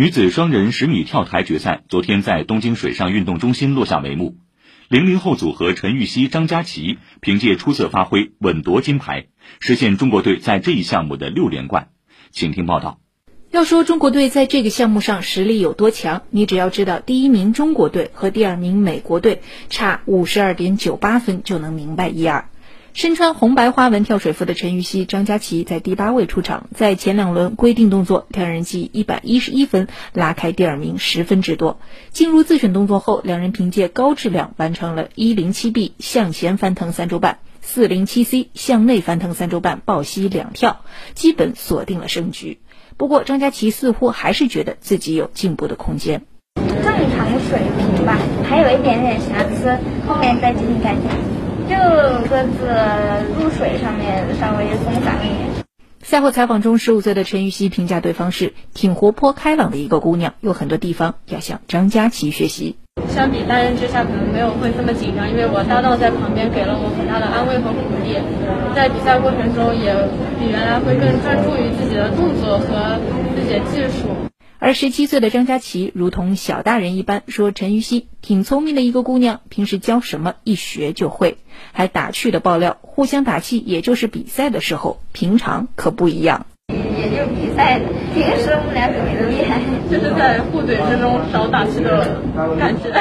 女子双人十米跳台决赛昨天在东京水上运动中心落下帷幕。零零后组合陈芋汐、张家齐凭借出色发挥稳夺金牌，实现中国队在这一项目的六连冠。请听报道。要说中国队在这个项目上实力有多强，你只要知道第一名中国队和第二名美国队差五十二点九八分，就能明白一二。身穿红白花纹跳水服的陈芋汐、张家齐在第八位出场，在前两轮规定动作跳人机一百一十一分，拉开第二名十分之多。进入自选动作后，两人凭借高质量完成了一零七 B 向前翻腾三周半、四零七 C 向内翻腾三周半抱膝两跳，基本锁定了胜局。不过，张家齐似乎还是觉得自己有进步的空间。正常水平吧，还有一点点瑕疵，后面再进行改进。就各自入水上面稍微松散了一点。赛后采访中，十五岁的陈芋汐评价对方是挺活泼开朗的一个姑娘，有很多地方要向张佳琪学习。相比单人之下，可能没有会这么紧张，因为我搭档在旁边给了我很大的安慰和鼓励。在比赛过程中，也比原来会更专注于自己的动作和自己的技术。而十七岁的张佳琪如同小大人一般说：“陈芋汐挺聪明的一个姑娘，平时教什么一学就会。”还打趣的爆料，互相打气，也就是比赛的时候，平常可不一样。也就比赛的，平时我们俩特别的厉害，就是在互怼之中少打气的感觉。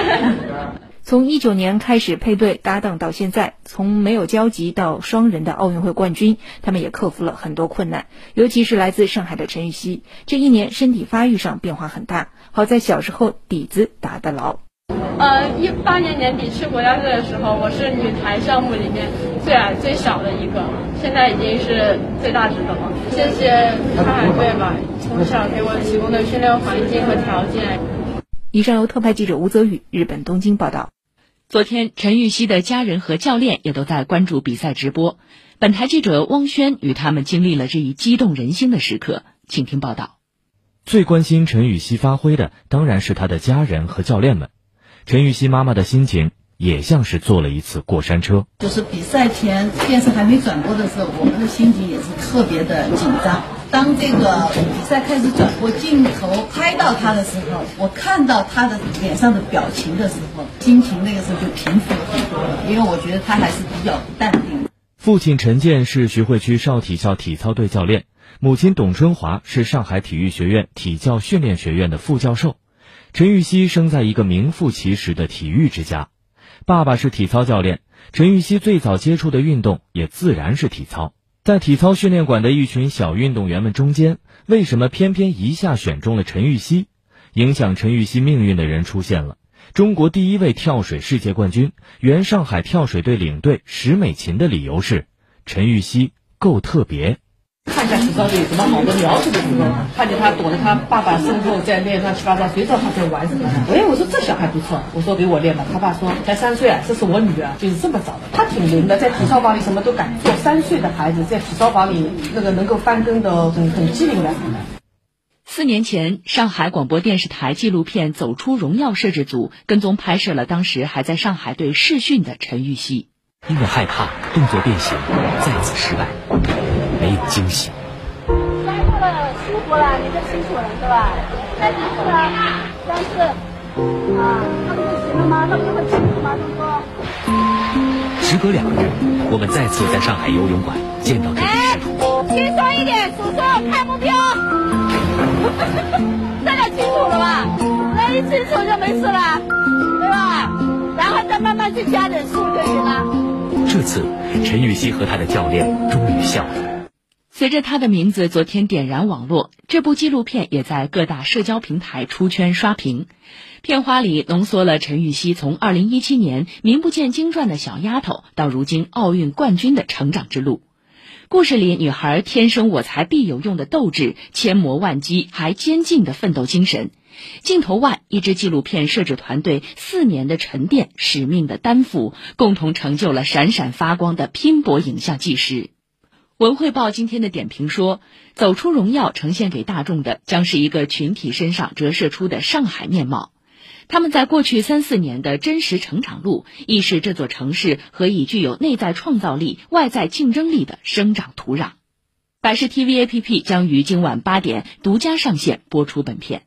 从一九年开始配对搭档到现在，从没有交集到双人的奥运会冠军，他们也克服了很多困难。尤其是来自上海的陈芋汐，这一年身体发育上变化很大。好在小时候底子打得牢。呃，一八年年底去国家队的时候，我是女排项目里面最矮最小的一个，现在已经是最大值的了。谢谢上海队吧，从小给我提供的训练环境和条件。以上由特派记者吴泽宇日本东京报道。昨天，陈芋汐的家人和教练也都在关注比赛直播。本台记者汪轩与他们经历了这一激动人心的时刻，请听报道。最关心陈芋汐发挥的当然是她的家人和教练们。陈芋汐妈妈的心情也像是坐了一次过山车。就是比赛前电视还没转播的时候，我们的心情也是特别的紧张。当这个比赛开始转播，镜头拍到他的时候，我看到他的脸上的表情的时候，心情那个时候就平复了很多了，因为我觉得他还是比较淡定。父亲陈建是徐汇区少体校体操队教练，母亲董春华是上海体育学院体教训练学院的副教授。陈芋汐生在一个名副其实的体育之家，爸爸是体操教练，陈芋汐最早接触的运动也自然是体操。在体操训练馆的一群小运动员们中间，为什么偏偏一下选中了陈芋汐？影响陈芋汐命运的人出现了。中国第一位跳水世界冠军、原上海跳水队领队石美琴的理由是：陈芋汐够特别。看一下体操队有什么好的苗子的时候，看见他躲在他爸爸身后在练乱七八糟，谁知道他在玩什么？哎，我说这小孩不错，我说给我练吧。他爸说才三岁啊，这是我女儿，就是这么早的。他挺灵的，在体操房里什么都敢做。三岁的孩子在体操房里那个能够翻跟的，很很机灵的。四年前，上海广播电视台纪录片《走出荣耀》摄制组跟踪拍摄了当时还在上海队试训的陈芋汐。因为害怕动作变形再次失败，没有惊喜。三过了，舒服了，你就清楚了，是吧？再几次了？三次。啊，那不就行了吗？那不就很清楚吗？东哥。时隔两日，我们再次在上海游泳馆见到这哎，轻松一点，叔叔，看目标。大家清楚了吧？那一清楚就没事了，对吧？然后再慢慢去加点速就行了。这次，陈芋汐和他的教练终于笑了。随着他的名字昨天点燃网络，这部纪录片也在各大社交平台出圈刷屏。片花里浓缩了陈芋汐从2017年名不见经传的小丫头到如今奥运冠军的成长之路。故事里，女孩天生我材必有用的斗志，千磨万击还坚劲的奋斗精神。镜头外，一支纪录片摄制团队四年的沉淀、使命的担负，共同成就了闪闪发光的拼搏影像纪实。文汇报今天的点评说：“走出荣耀，呈现给大众的将是一个群体身上折射出的上海面貌。他们在过去三四年的真实成长路，亦是这座城市何以具有内在创造力、外在竞争力的生长土壤。”百视 TV APP 将于今晚八点独家上线播出本片。